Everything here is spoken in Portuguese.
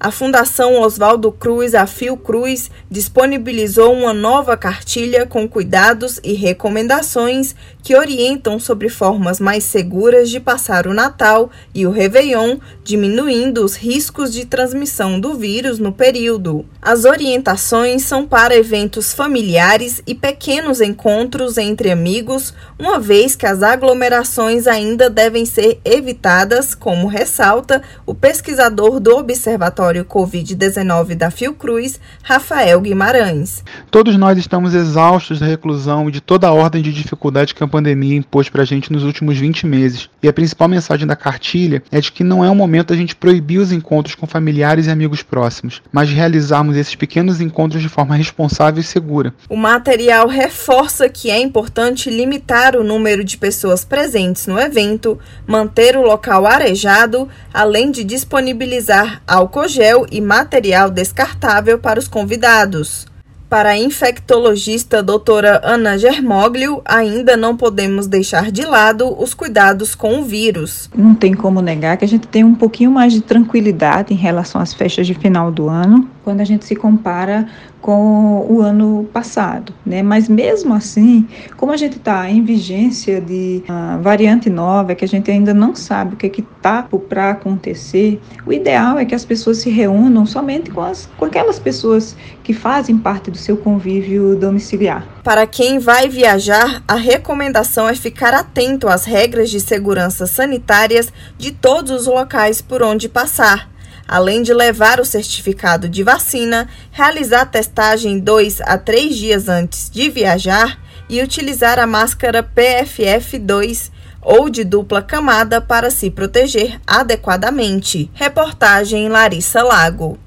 a Fundação Oswaldo Cruz, a Fiocruz, disponibilizou uma nova cartilha com cuidados e recomendações que orientam sobre formas mais seguras de passar o Natal e o Réveillon, diminuindo os riscos de transmissão do vírus no período. As orientações são para eventos familiares e pequenos encontros entre amigos, uma vez que as aglomerações ainda devem ser evitadas, como ressalta o pesquisador do Observatório Laboratório Covid-19 da Fiocruz, Rafael Guimarães. Todos nós estamos exaustos da reclusão e de toda a ordem de dificuldade que a pandemia impôs para a gente nos últimos 20 meses. E a principal mensagem da cartilha é de que não é o momento da gente proibir os encontros com familiares e amigos próximos, mas realizarmos esses pequenos encontros de forma responsável e segura. O material reforça que é importante limitar o número de pessoas presentes no evento, manter o local arejado, além de disponibilizar álcool gel e material descartável para os convidados. Para a infectologista doutora Ana Germoglio, ainda não podemos deixar de lado os cuidados com o vírus. Não tem como negar que a gente tem um pouquinho mais de tranquilidade em relação às festas de final do ano, quando a gente se compara com o ano passado, né? Mas mesmo assim, como a gente está em vigência de uma variante nova, que a gente ainda não sabe o que é que está para acontecer, o ideal é que as pessoas se reúnam somente com, as, com aquelas pessoas que fazem parte do seu convívio domiciliar. Para quem vai viajar, a recomendação é ficar atento às regras de segurança sanitárias de todos os locais por onde passar além de levar o certificado de vacina, realizar testagem dois a três dias antes de viajar e utilizar a máscara PFF2 ou de dupla camada para se proteger adequadamente. Reportagem Larissa Lago.